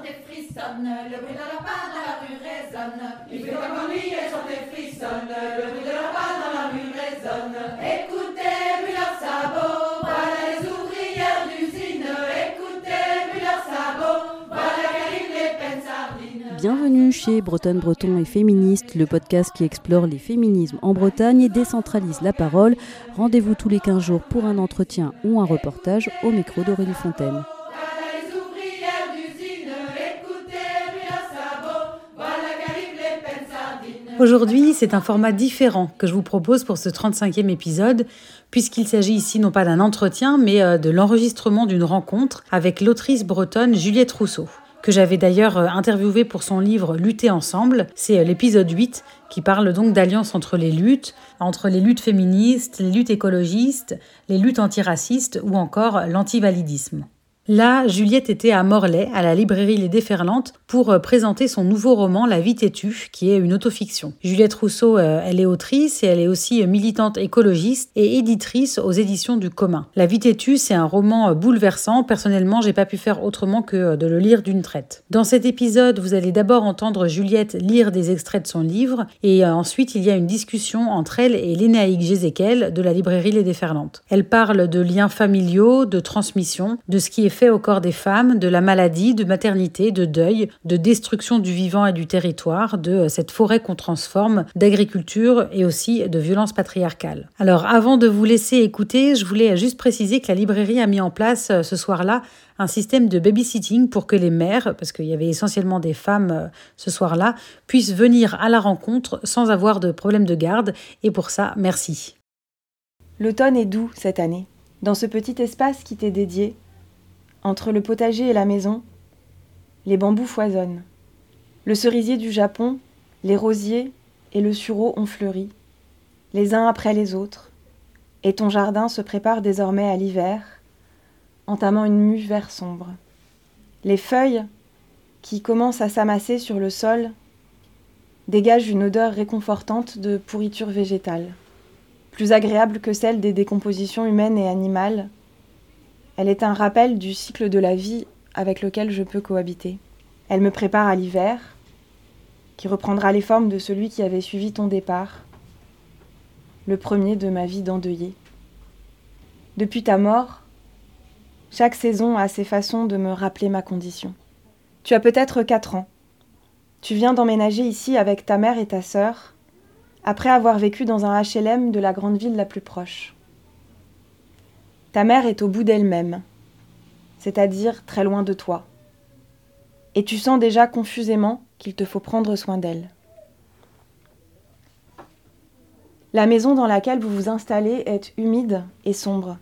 et frissonne, le bruit de leur pas dans la rue résonne. Il fait comme lui, et frissonne, le bruit de leur pas dans la rue résonne. Écoutez, puis leurs sabots, voilà les ouvrières d'usine. Écoutez, puis leurs sabots, voilà qu'arrivent les peines sardines. Bienvenue chez Bretonne Breton et Féministe, le podcast qui explore les féminismes en Bretagne et décentralise la parole. Rendez-vous tous les 15 jours pour un entretien ou un reportage au micro d'Aurélie Fontaine. Aujourd'hui, c'est un format différent que je vous propose pour ce 35e épisode, puisqu'il s'agit ici non pas d'un entretien, mais euh, de l'enregistrement d'une rencontre avec l'autrice bretonne Juliette Rousseau, que j'avais d'ailleurs euh, interviewée pour son livre Lutter ensemble. C'est euh, l'épisode 8 qui parle donc d'alliance entre les luttes, entre les luttes féministes, les luttes écologistes, les luttes antiracistes ou encore l'antivalidisme. Là, Juliette était à Morlaix, à la librairie Les Déferlantes, pour euh, présenter son nouveau roman La vie têtue, qui est une autofiction. Juliette Rousseau, euh, elle est autrice et elle est aussi euh, militante écologiste et éditrice aux éditions du commun. La vie têtue, c'est un roman bouleversant. Personnellement, j'ai pas pu faire autrement que de le lire d'une traite. Dans cet épisode, vous allez d'abord entendre Juliette lire des extraits de son livre et ensuite il y a une discussion entre elle et Lénaïque Gézéquel de la librairie Les Déferlantes. Elle parle de liens familiaux, de transmission, de ce qui est fait au corps des femmes, de la maladie, de maternité, de deuil, de destruction du vivant et du territoire, de euh, cette forêt qu'on transforme, d'agriculture et aussi de violence patriarcale. Alors avant de vous laisser écouter, je voulais juste préciser que la librairie a mis en place euh, ce soir-là un système de babysitting pour que les mères, parce qu'il y avait essentiellement des femmes euh, ce soir-là, puissent venir à la rencontre sans avoir de problème de garde. Et pour ça, merci. L'automne est doux cette année. Dans ce petit espace qui t'est dédié, entre le potager et la maison, les bambous foisonnent. Le cerisier du Japon, les rosiers et le sureau ont fleuri, les uns après les autres, et ton jardin se prépare désormais à l'hiver, entamant une mue vert sombre. Les feuilles, qui commencent à s'amasser sur le sol, dégagent une odeur réconfortante de pourriture végétale plus agréable que celle des décompositions humaines et animales. Elle est un rappel du cycle de la vie avec lequel je peux cohabiter. Elle me prépare à l'hiver, qui reprendra les formes de celui qui avait suivi ton départ, le premier de ma vie d'endeuillée. Depuis ta mort, chaque saison a ses façons de me rappeler ma condition. Tu as peut-être quatre ans. Tu viens d'emménager ici avec ta mère et ta sœur, après avoir vécu dans un HLM de la grande ville la plus proche. Ta mère est au bout d'elle-même, c'est-à-dire très loin de toi. Et tu sens déjà confusément qu'il te faut prendre soin d'elle. La maison dans laquelle vous vous installez est humide et sombre.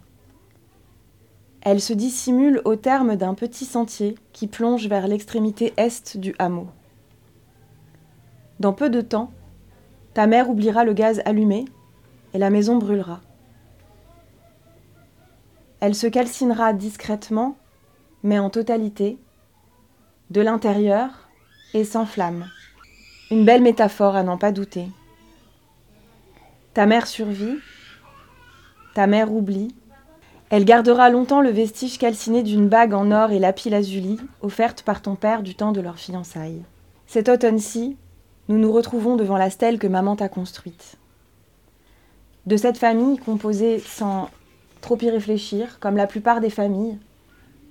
Elle se dissimule au terme d'un petit sentier qui plonge vers l'extrémité est du hameau. Dans peu de temps, ta mère oubliera le gaz allumé et la maison brûlera. Elle se calcinera discrètement, mais en totalité, de l'intérieur et sans flamme. Une belle métaphore à n'en pas douter. Ta mère survit, ta mère oublie. Elle gardera longtemps le vestige calciné d'une bague en or et lapis lazuli offerte par ton père du temps de leur fiançailles. Cet automne-ci, nous nous retrouvons devant la stèle que maman t'a construite. De cette famille composée sans trop y réfléchir, comme la plupart des familles,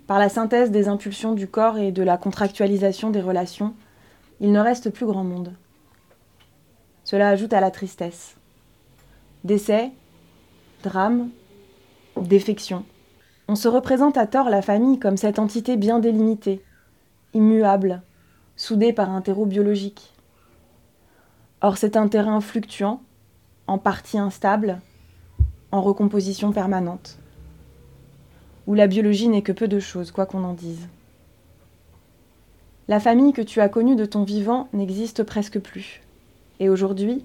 par la synthèse des impulsions du corps et de la contractualisation des relations, il ne reste plus grand monde. Cela ajoute à la tristesse. Décès, drame, défection. On se représente à tort la famille comme cette entité bien délimitée, immuable, soudée par un terreau biologique. Or, c'est un terrain fluctuant, en partie instable, en recomposition permanente, où la biologie n'est que peu de choses, quoi qu'on en dise. La famille que tu as connue de ton vivant n'existe presque plus. Et aujourd'hui,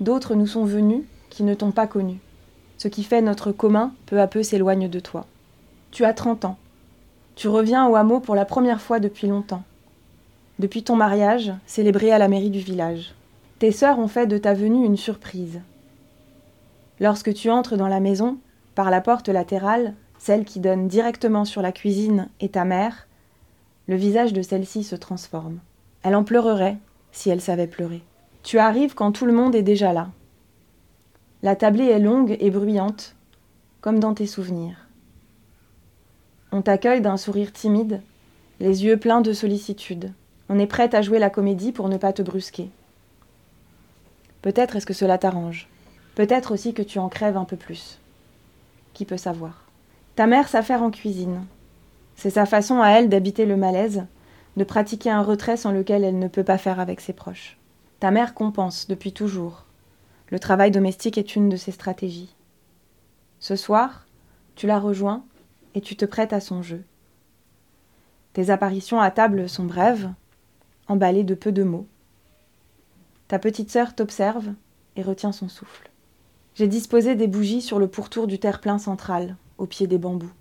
d'autres nous sont venus qui ne t'ont pas connu. Ce qui fait notre commun peu à peu s'éloigne de toi. Tu as 30 ans. Tu reviens au hameau pour la première fois depuis longtemps. Depuis ton mariage, célébré à la mairie du village. Tes sœurs ont fait de ta venue une surprise. Lorsque tu entres dans la maison, par la porte latérale, celle qui donne directement sur la cuisine et ta mère, le visage de celle-ci se transforme. Elle en pleurerait si elle savait pleurer. Tu arrives quand tout le monde est déjà là. La tablée est longue et bruyante, comme dans tes souvenirs. On t'accueille d'un sourire timide, les yeux pleins de sollicitude. On est prête à jouer la comédie pour ne pas te brusquer. Peut-être est-ce que cela t'arrange. Peut-être aussi que tu en crèves un peu plus. Qui peut savoir? Ta mère s'affaire en cuisine. C'est sa façon à elle d'habiter le malaise, de pratiquer un retrait sans lequel elle ne peut pas faire avec ses proches. Ta mère compense depuis toujours. Le travail domestique est une de ses stratégies. Ce soir, tu la rejoins et tu te prêtes à son jeu. Tes apparitions à table sont brèves, emballées de peu de mots. Ta petite sœur t'observe et retient son souffle. J'ai disposé des bougies sur le pourtour du terre-plein central, au pied des bambous.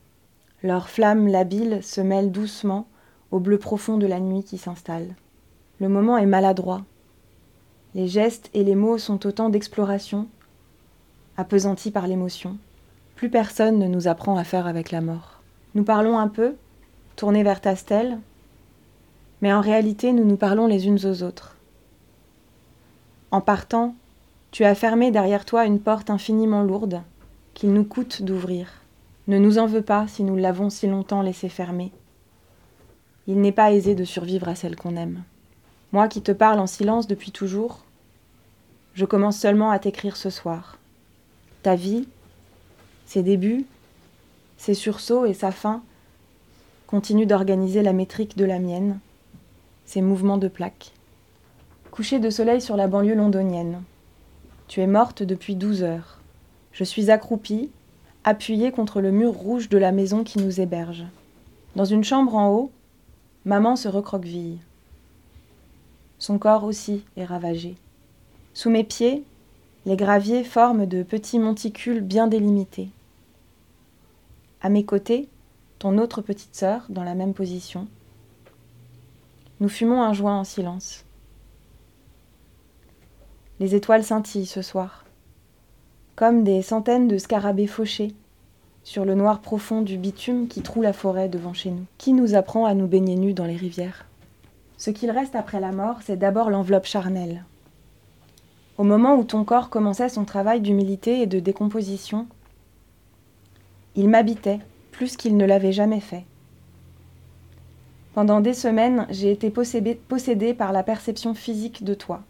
Leurs flammes labiles se mêlent doucement au bleu profond de la nuit qui s'installe. Le moment est maladroit. Les gestes et les mots sont autant d'exploration, appesantis par l'émotion. Plus personne ne nous apprend à faire avec la mort. Nous parlons un peu, tournés vers ta stèle, mais en réalité nous nous parlons les unes aux autres. En partant, tu as fermé derrière toi une porte infiniment lourde qu'il nous coûte d'ouvrir. Ne nous en veux pas si nous l'avons si longtemps laissée fermer. Il n'est pas aisé de survivre à celle qu'on aime. Moi qui te parle en silence depuis toujours, je commence seulement à t'écrire ce soir. Ta vie, ses débuts, ses sursauts et sa fin continuent d'organiser la métrique de la mienne, ses mouvements de plaques. Coucher de soleil sur la banlieue londonienne. Tu es morte depuis douze heures. Je suis accroupie, appuyée contre le mur rouge de la maison qui nous héberge. Dans une chambre en haut, Maman se recroqueville. Son corps aussi est ravagé. Sous mes pieds, les graviers forment de petits monticules bien délimités. À mes côtés, ton autre petite sœur, dans la même position. Nous fumons un joint en silence. Les étoiles scintillent ce soir, comme des centaines de scarabées fauchés sur le noir profond du bitume qui troue la forêt devant chez nous. Qui nous apprend à nous baigner nus dans les rivières? Ce qu'il reste après la mort, c'est d'abord l'enveloppe charnelle. Au moment où ton corps commençait son travail d'humilité et de décomposition, il m'habitait plus qu'il ne l'avait jamais fait. Pendant des semaines, j'ai été possédée, par la perception physique de toi.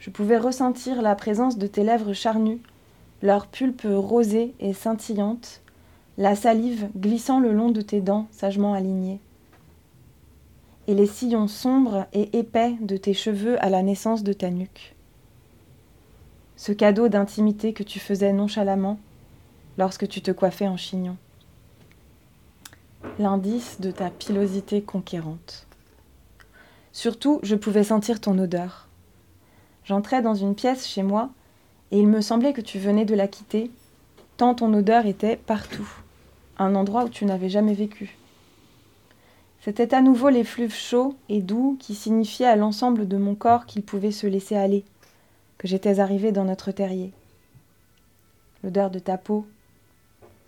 Je pouvais ressentir la présence de tes lèvres charnues leur pulpe rosée et scintillante, la salive glissant le long de tes dents sagement alignées, et les sillons sombres et épais de tes cheveux à la naissance de ta nuque. Ce cadeau d'intimité que tu faisais nonchalamment lorsque tu te coiffais en chignon. L'indice de ta pilosité conquérante. Surtout, je pouvais sentir ton odeur. J'entrais dans une pièce chez moi et il me semblait que tu venais de la quitter, tant ton odeur était partout, un endroit où tu n'avais jamais vécu. C'était à nouveau l'effluve chaud et doux qui signifiait à l'ensemble de mon corps qu'il pouvait se laisser aller, que j'étais arrivée dans notre terrier. L'odeur de ta peau,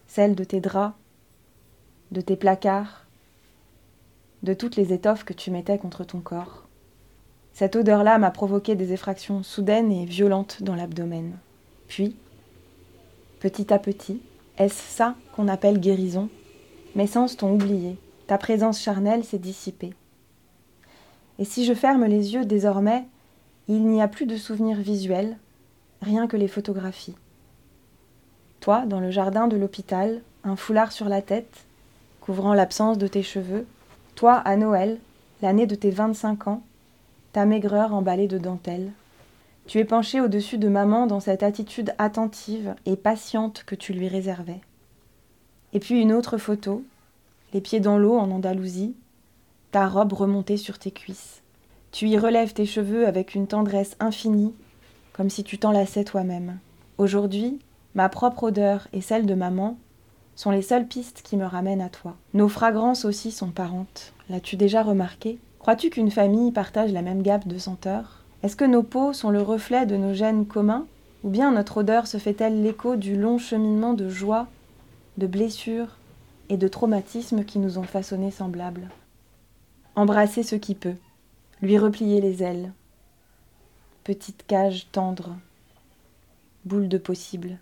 celle de tes draps, de tes placards, de toutes les étoffes que tu mettais contre ton corps. Cette odeur-là m'a provoqué des effractions soudaines et violentes dans l'abdomen. Puis, petit à petit, est-ce ça qu'on appelle guérison? Mes sens t'ont oublié, ta présence charnelle s'est dissipée. Et si je ferme les yeux désormais, il n'y a plus de souvenirs visuels, rien que les photographies. Toi, dans le jardin de l'hôpital, un foulard sur la tête, couvrant l'absence de tes cheveux. Toi, à Noël, l'année de tes 25 ans, ta maigreur emballée de dentelle. Tu es penché au-dessus de maman dans cette attitude attentive et patiente que tu lui réservais. Et puis une autre photo, les pieds dans l'eau en Andalousie, ta robe remontée sur tes cuisses. Tu y relèves tes cheveux avec une tendresse infinie, comme si tu t'enlaçais toi-même. Aujourd'hui, ma propre odeur et celle de maman sont les seules pistes qui me ramènent à toi. Nos fragrances aussi sont parentes. L'as-tu déjà remarqué? Crois-tu qu'une famille partage la même gamme de senteurs? Est-ce que nos peaux sont le reflet de nos gènes communs? Ou bien notre odeur se fait-elle l'écho du long cheminement de joie, de blessures et de traumatismes qui nous ont façonnés semblables? Embrasser ce qui peut, lui replier les ailes. Petite cage tendre, boule de possible.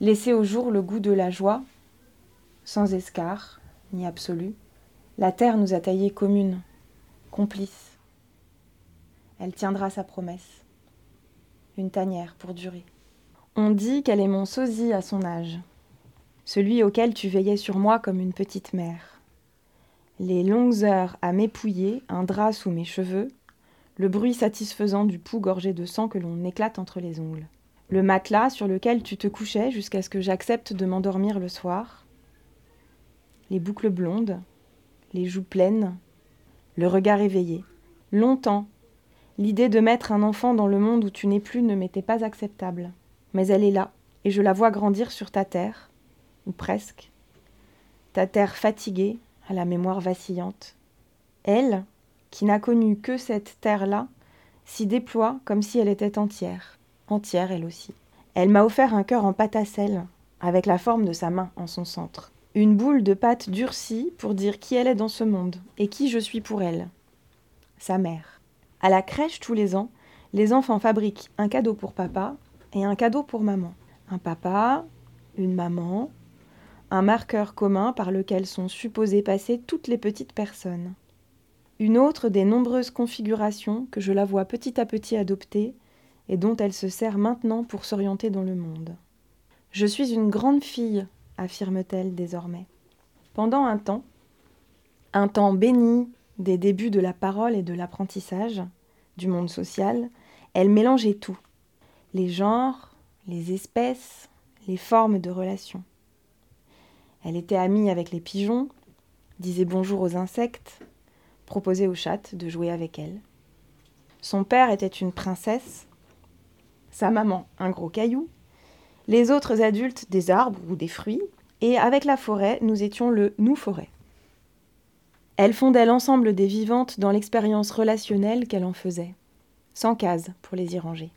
Laisser au jour le goût de la joie, sans escar, ni absolu. La terre nous a taillés communes, complices. Elle tiendra sa promesse. Une tanière pour durer. On dit qu'elle est mon sosie à son âge, celui auquel tu veillais sur moi comme une petite mère. Les longues heures à m'épouiller, un drap sous mes cheveux, le bruit satisfaisant du pouls gorgé de sang que l'on éclate entre les ongles. Le matelas sur lequel tu te couchais jusqu'à ce que j'accepte de m'endormir le soir. Les boucles blondes, les joues pleines, le regard éveillé. Longtemps, l'idée de mettre un enfant dans le monde où tu n'es plus ne m'était pas acceptable mais elle est là, et je la vois grandir sur ta terre, ou presque. Ta terre fatiguée, à la mémoire vacillante. Elle, qui n'a connu que cette terre-là, s'y déploie comme si elle était entière, entière elle aussi. Elle m'a offert un cœur en pâte avec la forme de sa main en son centre. Une boule de pâte durcie pour dire qui elle est dans ce monde et qui je suis pour elle. Sa mère. À la crèche tous les ans, les enfants fabriquent un cadeau pour papa et un cadeau pour maman. Un papa, une maman, un marqueur commun par lequel sont supposées passer toutes les petites personnes. Une autre des nombreuses configurations que je la vois petit à petit adopter et dont elle se sert maintenant pour s'orienter dans le monde. Je suis une grande fille, affirme-t-elle désormais. Pendant un temps, un temps béni des débuts de la parole et de l'apprentissage, du monde social, elle mélangeait tout les genres, les espèces, les formes de relations. Elle était amie avec les pigeons, disait bonjour aux insectes, proposait aux chattes de jouer avec elle. Son père était une princesse, sa maman un gros caillou, les autres adultes des arbres ou des fruits, et avec la forêt, nous étions le nous forêt. Elle fondait l'ensemble des vivantes dans l'expérience relationnelle qu'elle en faisait, sans case pour les y ranger.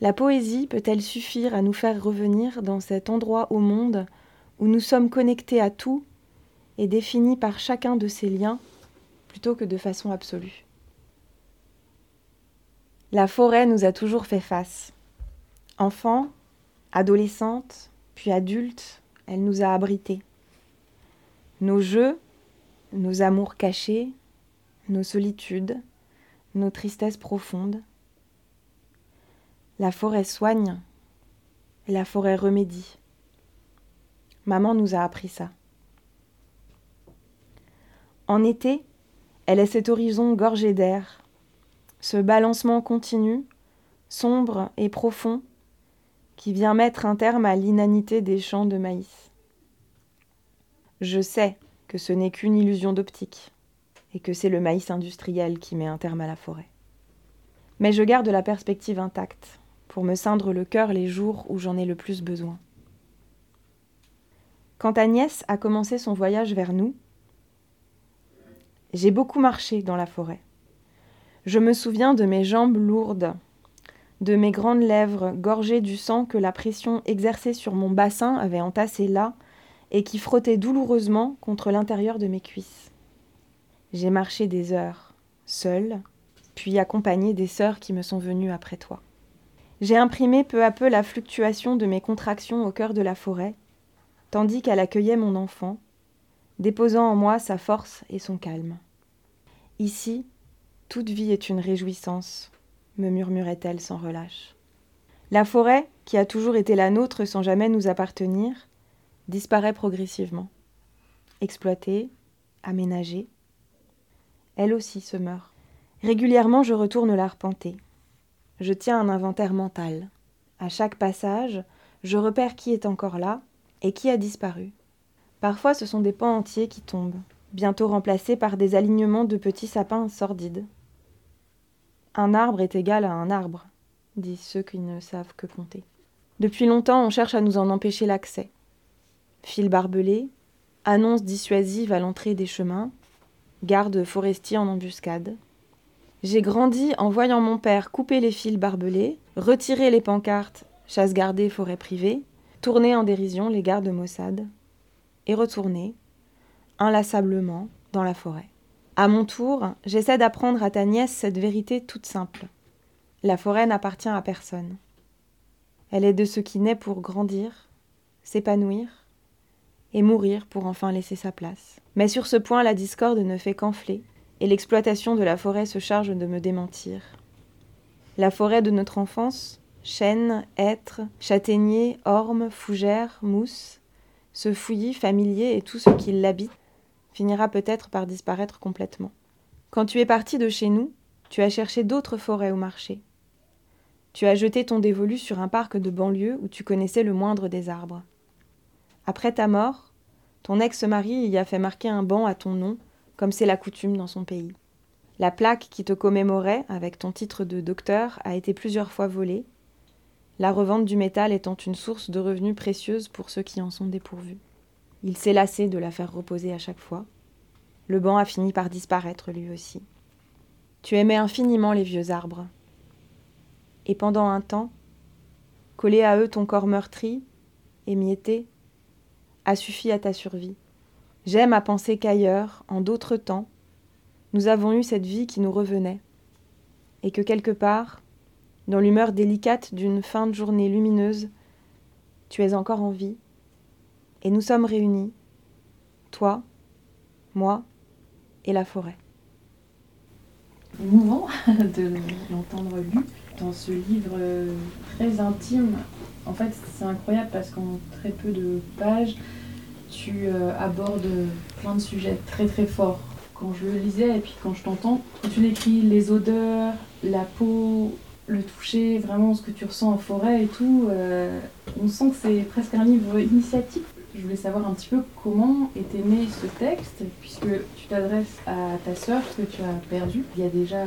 La poésie peut-elle suffire à nous faire revenir dans cet endroit au monde où nous sommes connectés à tout et définis par chacun de ces liens plutôt que de façon absolue? La forêt nous a toujours fait face. Enfant, adolescente, puis adulte, elle nous a abrités. Nos jeux, nos amours cachés, nos solitudes, nos tristesses profondes, la forêt soigne la forêt remédie. Maman nous a appris ça. En été, elle est cet horizon gorgé d'air, ce balancement continu, sombre et profond, qui vient mettre un terme à l'inanité des champs de maïs. Je sais que ce n'est qu'une illusion d'optique, et que c'est le maïs industriel qui met un terme à la forêt. Mais je garde la perspective intacte pour me ceindre le cœur les jours où j'en ai le plus besoin. Quand Agnès a commencé son voyage vers nous, j'ai beaucoup marché dans la forêt. Je me souviens de mes jambes lourdes, de mes grandes lèvres gorgées du sang que la pression exercée sur mon bassin avait entassé là et qui frottait douloureusement contre l'intérieur de mes cuisses. J'ai marché des heures, seule, puis accompagnée des sœurs qui me sont venues après toi. J'ai imprimé peu à peu la fluctuation de mes contractions au cœur de la forêt, tandis qu'elle accueillait mon enfant, déposant en moi sa force et son calme. Ici, toute vie est une réjouissance, me murmurait-elle sans relâche. La forêt, qui a toujours été la nôtre sans jamais nous appartenir, disparaît progressivement. Exploitée, aménagée, elle aussi se meurt. Régulièrement, je retourne l'arpenter je tiens un inventaire mental. À chaque passage, je repère qui est encore là et qui a disparu. Parfois, ce sont des pans entiers qui tombent, bientôt remplacés par des alignements de petits sapins sordides. Un arbre est égal à un arbre, disent ceux qui ne savent que compter. Depuis longtemps, on cherche à nous en empêcher l'accès. Fils barbelés, annonces dissuasives à l'entrée des chemins, gardes forestiers en embuscade, j'ai grandi en voyant mon père couper les fils barbelés, retirer les pancartes chasse gardée, forêt privée, tourner en dérision les gardes Mossad, et retourner, inlassablement, dans la forêt. À mon tour, j'essaie d'apprendre à ta nièce cette vérité toute simple. La forêt n'appartient à personne. Elle est de ce qui naît pour grandir, s'épanouir et mourir pour enfin laisser sa place. Mais sur ce point, la discorde ne fait qu'enfler, et l'exploitation de la forêt se charge de me démentir. La forêt de notre enfance, chênes, hêtres, châtaigniers, ormes, fougères, mousses, ce fouillis familier et tout ce qui l'habite, finira peut-être par disparaître complètement. Quand tu es parti de chez nous, tu as cherché d'autres forêts au marché. Tu as jeté ton dévolu sur un parc de banlieue où tu connaissais le moindre des arbres. Après ta mort, ton ex-mari y a fait marquer un banc à ton nom, comme c'est la coutume dans son pays. La plaque qui te commémorait avec ton titre de docteur a été plusieurs fois volée, la revente du métal étant une source de revenus précieuse pour ceux qui en sont dépourvus. Il s'est lassé de la faire reposer à chaque fois. Le banc a fini par disparaître lui aussi. Tu aimais infiniment les vieux arbres. Et pendant un temps, coller à eux ton corps meurtri, émietté, a suffi à ta survie. J'aime à penser qu'ailleurs, en d'autres temps, nous avons eu cette vie qui nous revenait, et que quelque part, dans l'humeur délicate d'une fin de journée lumineuse, tu es encore en vie, et nous sommes réunis, toi, moi et la forêt. Mouvant de l'entendre lu dans ce livre très intime. En fait, c'est incroyable parce qu'en très peu de pages, tu euh, abordes plein de sujets très très forts. Quand je le lisais et puis quand je t'entends, tu décris les odeurs, la peau, le toucher, vraiment ce que tu ressens en forêt et tout, euh, on sent que c'est presque un livre initiatique. Je voulais savoir un petit peu comment était né ce texte, puisque tu t'adresses à ta sœur que tu as perdu il y a déjà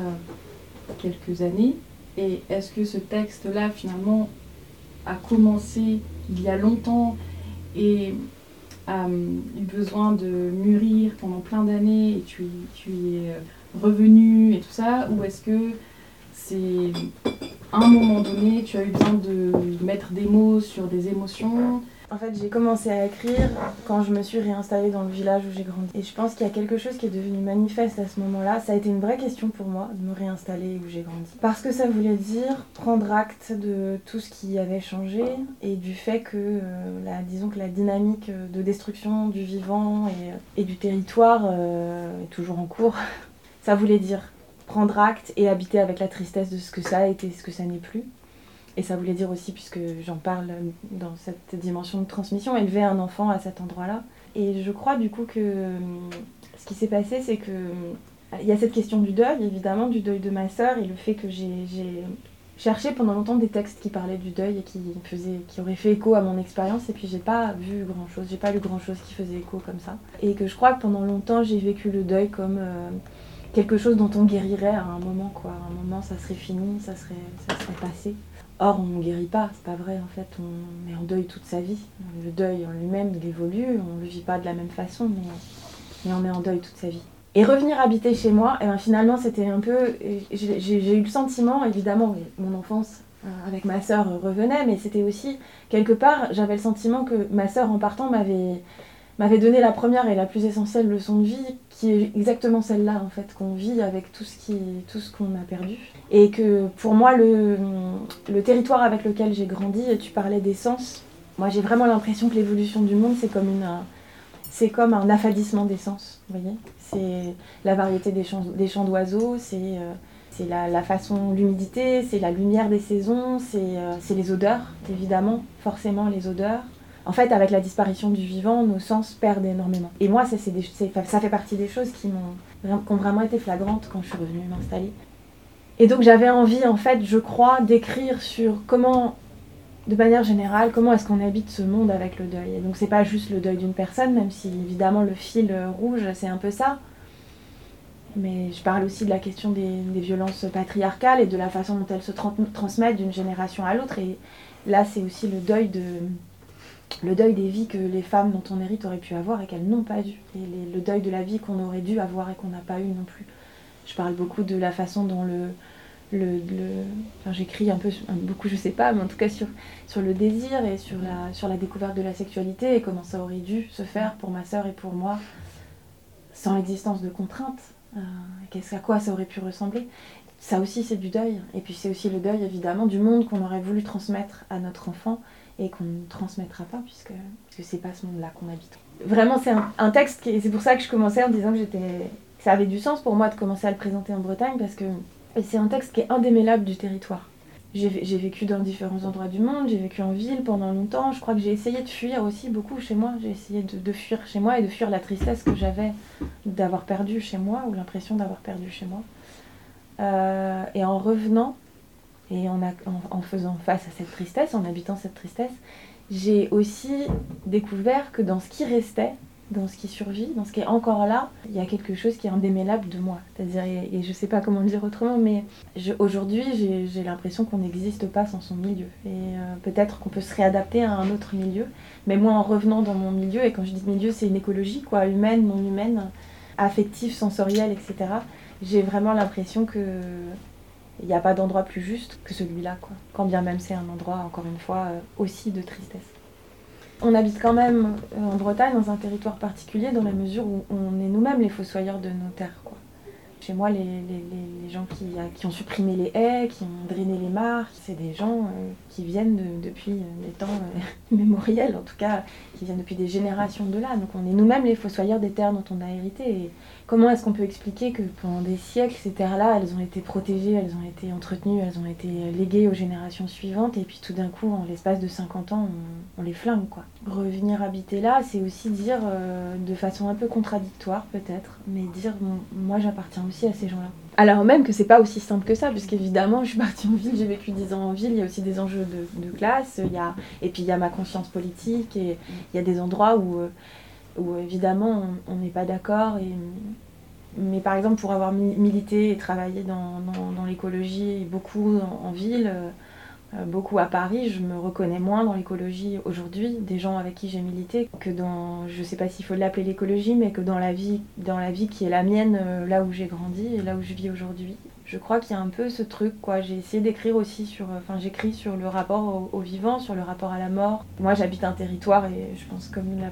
quelques années. Et est-ce que ce texte-là, finalement, a commencé il y a longtemps et a eu besoin de mûrir pendant plein d'années et tu, tu y es revenu et tout ça Ou est-ce que c'est à un moment donné, tu as eu besoin de mettre des mots sur des émotions? En fait, j'ai commencé à écrire quand je me suis réinstallée dans le village où j'ai grandi. Et je pense qu'il y a quelque chose qui est devenu manifeste à ce moment-là. Ça a été une vraie question pour moi de me réinstaller où j'ai grandi. Parce que ça voulait dire prendre acte de tout ce qui avait changé et du fait que, euh, la, disons que la dynamique de destruction du vivant et, et du territoire euh, est toujours en cours. Ça voulait dire prendre acte et habiter avec la tristesse de ce que ça a été, ce que ça n'est plus. Et ça voulait dire aussi, puisque j'en parle dans cette dimension de transmission, élever un enfant à cet endroit-là. Et je crois du coup que euh, ce qui s'est passé, c'est que il y a cette question du deuil, évidemment, du deuil de ma sœur, et le fait que j'ai cherché pendant longtemps des textes qui parlaient du deuil et qui, faisaient, qui auraient fait écho à mon expérience, et puis j'ai pas vu grand chose, j'ai pas lu grand chose qui faisait écho comme ça. Et que je crois que pendant longtemps, j'ai vécu le deuil comme. Euh, quelque chose dont on guérirait à un moment quoi. À un moment ça serait fini, ça serait, ça serait passé. Or, on ne guérit pas, c'est pas vrai en fait, on est en deuil toute sa vie. Le deuil en lui-même, il évolue, on ne le vit pas de la même façon, mais, on est en deuil toute sa vie. Et revenir habiter chez moi, et eh ben, finalement c'était un peu. J'ai eu le sentiment, évidemment, mon enfance euh, avec ma sœur revenait, mais c'était aussi, quelque part, j'avais le sentiment que ma sœur en partant m'avait m'avait donné la première et la plus essentielle leçon de vie, qui est exactement celle-là en fait qu'on vit avec tout ce qui, tout ce qu'on a perdu. Et que pour moi le, le territoire avec lequel j'ai grandi, et tu parlais d'essence, moi j'ai vraiment l'impression que l'évolution du monde c'est comme une c'est comme un affadissement d'essence, vous voyez C'est la variété des chants, des chants d'oiseaux, c'est euh, c'est la, la, façon, l'humidité, c'est la lumière des saisons, c'est euh, les odeurs, évidemment, forcément les odeurs en fait, avec la disparition du vivant, nos sens perdent énormément. Et moi, ça, fait partie des choses qui, ont, qui ont vraiment été flagrantes quand je suis revenue m'installer. Et donc j'avais envie, en fait, je crois, d'écrire sur comment, de manière générale, comment est-ce qu'on habite ce monde avec le deuil. Et donc c'est pas juste le deuil d'une personne, même si évidemment le fil rouge, c'est un peu ça. Mais je parle aussi de la question des, violences patriarcales et de la façon dont elles se transmettent d'une génération à l'autre. Et là, c'est aussi le deuil de, le deuil des vies que les femmes dont on hérite auraient pu avoir et qu'elles n'ont pas dû. Et le deuil de la vie qu'on aurait dû avoir et qu'on n'a pas eu non plus. Je parle beaucoup de la façon dont le. j'écris un peu, beaucoup, je sais pas, mais en tout cas sur, sur le désir et sur la, sur la découverte de la sexualité et comment ça aurait dû se faire pour ma sœur et pour moi sans l'existence de contraintes, qu'est-ce à quoi ça aurait pu ressembler ça aussi c'est du deuil. Et puis c'est aussi le deuil évidemment du monde qu'on aurait voulu transmettre à notre enfant et qu'on ne transmettra pas puisque, puisque c'est pas ce monde-là qu'on habite. Vraiment c'est un, texte qui, c'est pour ça que je commençais en disant que j'étais, ça avait du sens pour moi de commencer à le présenter en Bretagne parce que c'est un texte qui est indémêlable du territoire. J'ai, vécu dans différents endroits du monde, j'ai vécu en ville pendant longtemps. Je crois que j'ai essayé de fuir aussi beaucoup chez moi. J'ai essayé de, de, fuir chez moi et de fuir la tristesse que j'avais d'avoir perdu chez moi ou l'impression d'avoir perdu chez moi. Euh, et en revenant, et en, faisant face à cette tristesse, en habitant cette tristesse, j'ai aussi découvert que dans ce qui restait, dans ce qui survit, dans ce qui est encore là, il y a quelque chose qui est indémêlable de moi. C'est-à-dire, et, je ne sais pas comment le dire autrement, mais aujourd'hui, j'ai l'impression qu'on n'existe pas sans son milieu. Et euh, peut-être qu'on peut se réadapter à un autre milieu. Mais moi, en revenant dans mon milieu, et quand je dis milieu, c'est une écologie, quoi, humaine, non humaine, affective, sensorielle, etc j'ai vraiment l'impression que il n'y a pas d'endroit plus juste que celui-là, quoi. Quand bien même c'est un endroit, encore une fois, euh, aussi de tristesse. On habite quand même euh, en Bretagne, dans un territoire particulier, dans la mesure où on est nous-mêmes les fossoyeurs de nos terres. Chez moi, les, gens qui, qui, ont supprimé les haies, qui ont drainé les mares, c'est des gens euh, qui viennent depuis des temps mémoriels, en tout cas, qui viennent depuis des générations de là. Donc on est nous-mêmes les fossoyeurs des terres dont on a hérité. Et, Comment est-ce qu'on peut expliquer que pendant des siècles, ces terres-là, elles ont été protégées, elles ont été entretenues, elles ont été léguées aux générations suivantes, et puis tout d'un coup, en l'espace de 50 ans, on, les flingue, quoi. Revenir habiter là, c'est aussi dire, euh, de façon un peu contradictoire peut-être, mais dire, moi j'appartiens à ces gens-là. Alors même que c'est pas aussi simple que ça, puisqu'évidemment, je suis partie en ville, j'ai vécu 10 ans en ville, il y a aussi des enjeux de, classe, et puis il y a ma conscience politique, et il y a des endroits où... Euh, évidemment on n'est pas d'accord. Mais par exemple, pour avoir milité et travaillé dans, dans, l'écologie, beaucoup en, ville, euh, beaucoup à Paris, je me reconnais moins dans l'écologie aujourd'hui, des gens avec qui j'ai milité, que dans, je sais pas s'il faut l'appeler l'écologie, mais que dans la vie, dans la vie qui est la mienne, euh, là où j'ai grandi et là où je vis aujourd'hui. Je crois qu'il y a un peu ce truc, quoi. J'ai essayé d'écrire aussi sur, enfin, j'écris sur le rapport au, vivant, sur le rapport à la mort. Moi, j'habite un territoire et je pense comme la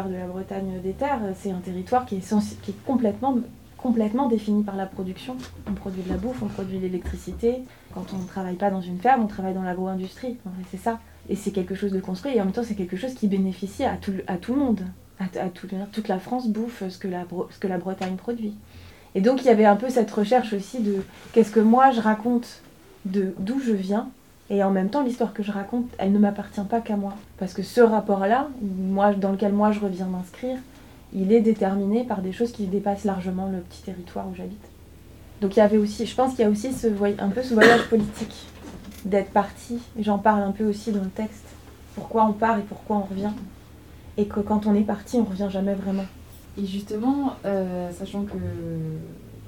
de la Bretagne des terres, c'est un territoire qui est complètement, complètement défini par la production. On produit de la bouffe, on produit de l'électricité. Quand on ne travaille pas dans une ferme, on travaille dans l'agro-industrie. C'est ça. Et c'est quelque chose de construit et en même temps c'est quelque chose qui bénéficie à tout, à tout le monde. À, tout, toute la France bouffe ce que la, ce que la Bretagne produit. Et donc il y avait un peu cette recherche aussi de qu'est-ce que moi je raconte de d'où je viens et en même temps, l'histoire que je raconte, elle ne m'appartient pas qu'à moi. Parce que ce rapport-là, moi, dans lequel moi je reviens m'inscrire, il est déterminé par des choses qui dépassent largement le petit territoire où j'habite. Donc il y avait aussi, je pense qu'il y a aussi ce un peu ce voyage politique d'être parti. J'en parle un peu aussi dans le texte. Pourquoi on part et pourquoi on revient. Et que quand on est parti, on revient jamais vraiment. Et justement, euh, sachant que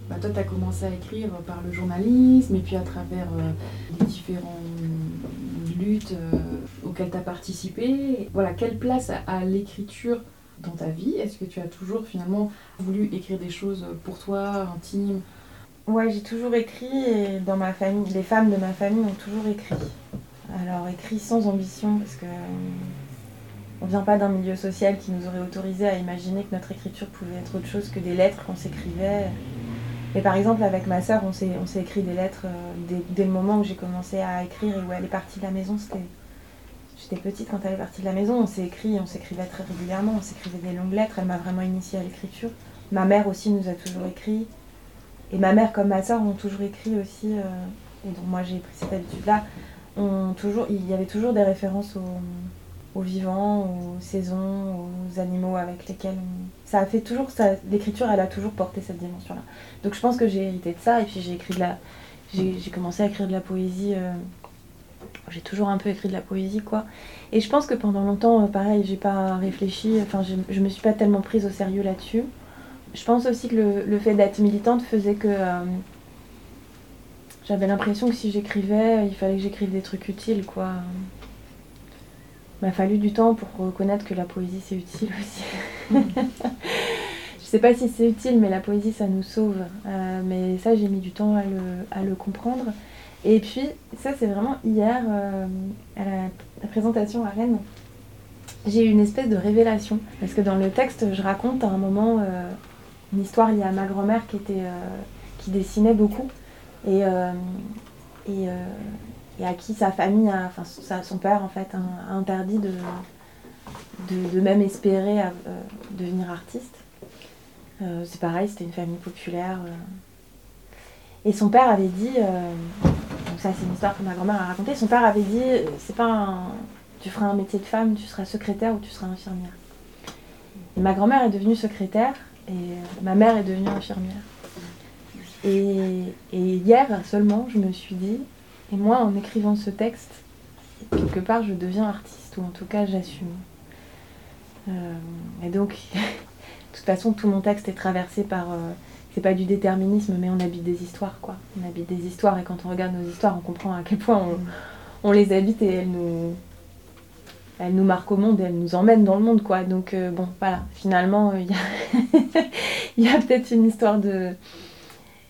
bah, toi, tu as commencé à écrire par le journalisme et puis à travers euh, les différentes luttes euh, auxquelles tu as participé. Voilà, quelle place a, l'écriture dans ta vie Est-ce que tu as toujours finalement voulu écrire des choses pour toi, intimes? Ouais, j'ai toujours écrit et dans ma famille, les femmes de ma famille ont toujours écrit. Alors écrit sans ambition parce que euh, on vient pas d'un milieu social qui nous aurait autorisé à imaginer que notre écriture pouvait être autre chose que des lettres qu'on s'écrivait et par exemple, avec ma sœur, on s'est, écrit des lettres euh, dès, le moment où j'ai commencé à écrire et où elle est partie de la maison. J'étais petite quand elle est partie de la maison. On s'est écrit, on s'écrivait très régulièrement. On s'écrivait des longues lettres. Elle m'a vraiment initiée à l'écriture. Ma mère aussi nous a toujours écrit. Et ma mère comme ma sœur ont toujours écrit aussi. Euh, et donc moi j'ai pris cette habitude-là. toujours, il y avait toujours des références aux vivants, aux saisons, aux animaux avec lesquels Ça a fait toujours, l'écriture, elle a toujours porté cette dimension-là. Donc je pense que j'ai hérité de ça, et puis j'ai écrit de la... J'ai commencé à écrire de la poésie... Euh, j'ai toujours un peu écrit de la poésie, quoi. Et je pense que pendant longtemps, euh, pareil, j'ai pas réfléchi, enfin, je, me suis pas tellement prise au sérieux là-dessus. Je pense aussi que le, fait d'être militante faisait que... Euh, j'avais l'impression que si j'écrivais, il fallait que j'écrive des trucs utiles, quoi m'a fallu du temps pour reconnaître que la poésie c'est utile aussi. je sais pas si c'est utile, mais la poésie ça nous sauve. Euh, mais ça j'ai mis du temps à le, comprendre. Et puis ça c'est vraiment hier euh, à la, présentation à Rennes. J'ai eu une espèce de révélation. Parce que dans le texte, je raconte à un moment euh, une histoire liée à ma grand-mère qui, était, qui dessinait beaucoup et, et, à qui sa famille, enfin son père en fait, a, interdit de, de, même espérer devenir artiste. c'est pareil, c'était une famille populaire. Et son père avait dit, c'est une histoire que ma grand-mère a racontée, son père avait dit, c'est pas tu feras un métier de femme, tu seras secrétaire ou tu seras infirmière. ma grand-mère est devenue secrétaire et ma mère est devenue infirmière. Et, hier seulement, je me suis dit, et moi en écrivant ce texte, quelque part je deviens artiste, ou en tout cas j'assume. Euh, et donc, de toute façon, tout mon texte est traversé par... Euh, c'est pas du déterminisme, mais on habite des histoires, quoi. On habite des histoires, et quand on regarde nos histoires, on comprend à quel point on, on les habite et elles nous, elle nous marque au monde et elle nous emmène dans le monde, quoi. Donc, euh, bon, voilà, finalement, euh, il y a, peut-être une histoire de.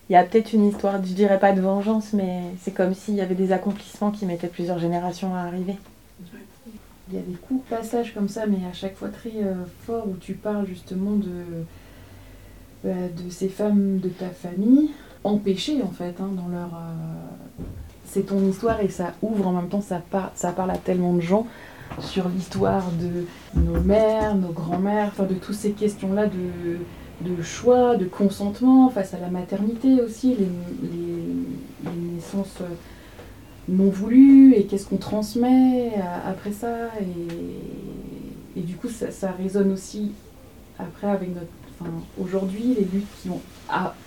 Il y a peut-être une histoire, je dirais pas de vengeance, mais c'est comme s'il y avait des accomplissements qui mettaient plusieurs générations à arriver. Il y a des courts passages comme ça, mais à chaque fois très euh, forts, où tu parles justement de, de ces femmes de ta famille, empêchées en fait, hein, dans leur. c'est ton histoire et ça ouvre en même temps, ça, ça parle à tellement de gens sur l'histoire de nos mères, nos grands-mères, enfin de toutes ces questions-là de, choix, de consentement face à la maternité aussi, les, naissances non voulues et qu'est-ce qu'on transmet après ça. Et, du coup, ça, résonne aussi après avec notre. Aujourd'hui, les luttes qui ont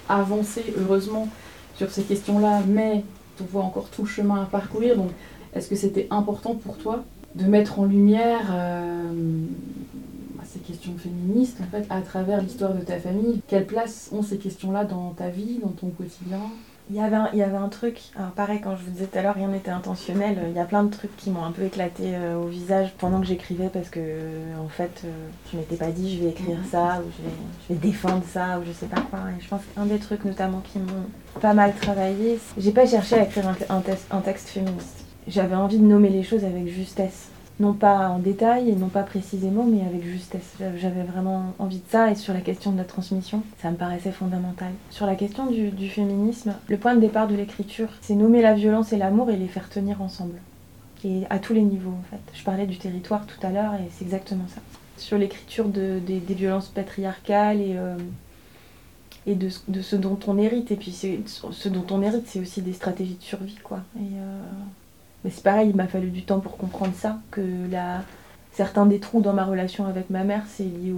avancé heureusement sur ces questions-là, mais on voit encore tout le chemin à parcourir. Donc, est-ce que c'était important pour toi de mettre en lumière euh, ces questions féministes en fait à travers l'histoire de ta famille? Quelle place ont ces questions-là dans ta vie, dans ton quotidien? Il y, avait un, il y avait un truc, alors pareil quand je vous disais tout à l'heure rien n'était intentionnel, il y a plein de trucs qui m'ont un peu éclaté euh, au visage pendant que j'écrivais parce que en fait euh, je m'étais pas dit je vais écrire mhm. ça ou je vais, je vais défendre ça ou je sais pas quoi. Et je pense qu'un des trucs notamment qui m'ont pas mal travaillé, j'ai pas cherché à écrire un, un texte féministe j'avais envie de nommer les choses avec justesse. Non pas en détail et non pas précisément, mais avec justesse. J'avais vraiment envie de ça et sur la question de la transmission, ça me paraissait fondamental. Sur la question du, féminisme, le point de départ de l'écriture, c'est nommer la violence et l'amour et les faire tenir ensemble. Et à tous les niveaux en fait. Je parlais du territoire tout à l'heure et c'est exactement ça. Sur l'écriture de, des, violences patriarcales et, euh, et de, ce dont on hérite. Et puis ce dont on hérite, c'est aussi des stratégies de survie quoi. Et, euh, mais c'est pareil, il m'a fallu du temps pour comprendre ça, que certains des trous dans ma relation avec ma mère, c'est lié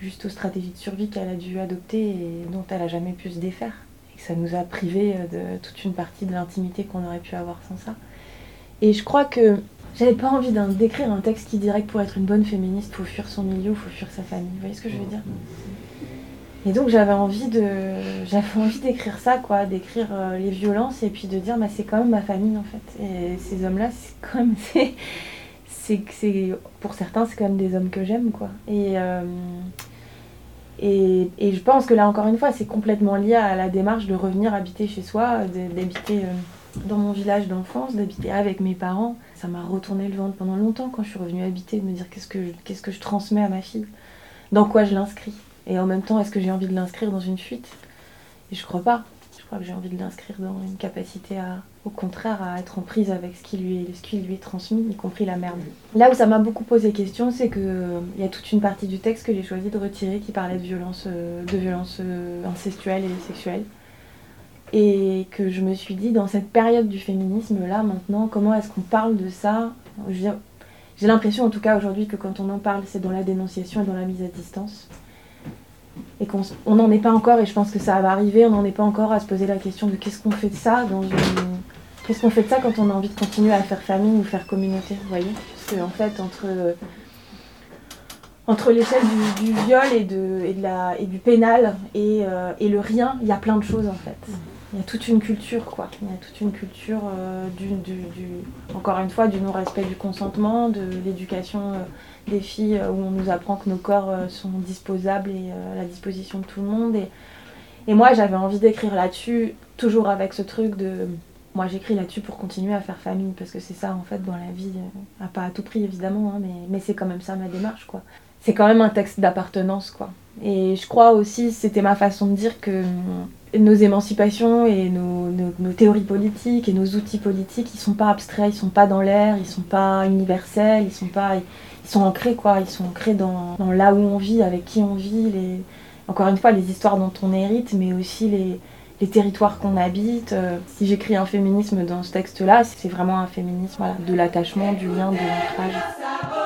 juste aux stratégies de survie qu'elle a dû adopter et dont elle a jamais pu se défaire. Et que ça nous a privés de toute une partie de l'intimité qu'on aurait pu avoir sans ça. Et je crois que j'avais pas envie d'écrire un texte qui dirait que pour être une bonne féministe, faut fuir son milieu, faut fuir sa famille. Vous voyez ce que je veux dire? Et donc j'avais envie de j'avais envie d'écrire ça quoi, d'écrire euh, les violences et puis de dire bah c'est quand même ma famille en fait. Et ces hommes-là, c'est quand même c'est c'est pour certains c'est quand même des hommes que j'aime quoi. Et, euh, et, et je pense que là encore une fois, c'est complètement lié à la démarche de revenir habiter chez soi, d'habiter euh, dans mon village d'enfance, d'habiter avec mes parents. Ça m'a retourné le ventre pendant longtemps quand je suis revenue habiter, de me dire qu'est-ce que qu'est-ce que je transmets à ma fille, dans quoi je l'inscris? Et en même temps, est-ce que j'ai envie de l'inscrire dans une fuite? Et je crois pas. Je crois que j'ai envie de l'inscrire dans une capacité à, au contraire, à être en prise avec ce qui lui est, ce qui lui est transmis, y compris la merde. Là où ça m'a beaucoup posé question, c'est que il y a toute une partie du texte que j'ai choisi de retirer qui parlait de violence, euh, de violence euh, incestuelle et sexuelle. Et que je me suis dit, dans cette période du féminisme, là, maintenant, comment est-ce qu'on parle de ça? J'ai l'impression, en tout cas aujourd'hui, que quand on en parle, c'est dans la dénonciation et dans la mise à distance et qu'on n'en est pas encore, et je pense que ça va arriver, on n'en est pas encore à se poser la question de qu'est-ce qu'on fait de ça Qu'est-ce qu'on fait de ça quand on a envie de continuer à faire famille ou faire communauté, vous voyez? Parce en fait, entre, entre l'échelle du, viol et, du pénal euh, et le rien, il y a plein de choses en fait. Il y a toute une culture, quoi. Il y a toute une culture, euh, du, encore une fois, du non-respect du consentement, de l'éducation euh, des filles euh, où on nous apprend que nos corps sont disposables et à la disposition de tout le monde. Et, et moi, j'avais envie d'écrire là-dessus, toujours avec ce truc de. Moi, j'écris là-dessus pour continuer à faire famille, parce que c'est ça, en fait, dans la vie. pas à tout prix, évidemment, hein, mais, mais c'est quand même ça ma démarche, quoi. C'est quand même un texte d'appartenance, quoi. Et je crois aussi, c'était ma façon de dire que nos émancipations et nos, nos, théories politiques et nos outils politiques, ils sont pas abstraits, ils sont pas dans l'air, ils sont pas universels, ils sont pas, ils sont ancrés quoi, ils sont ancrés dans, dans là où on vit, avec qui on vit, les, encore une fois les histoires dont on hérite, mais aussi les, les territoires qu'on habite. Euh, si j'écris un féminisme dans ce texte-là, c'est vraiment un féminisme de l'attachement, du lien, de l'ancrage.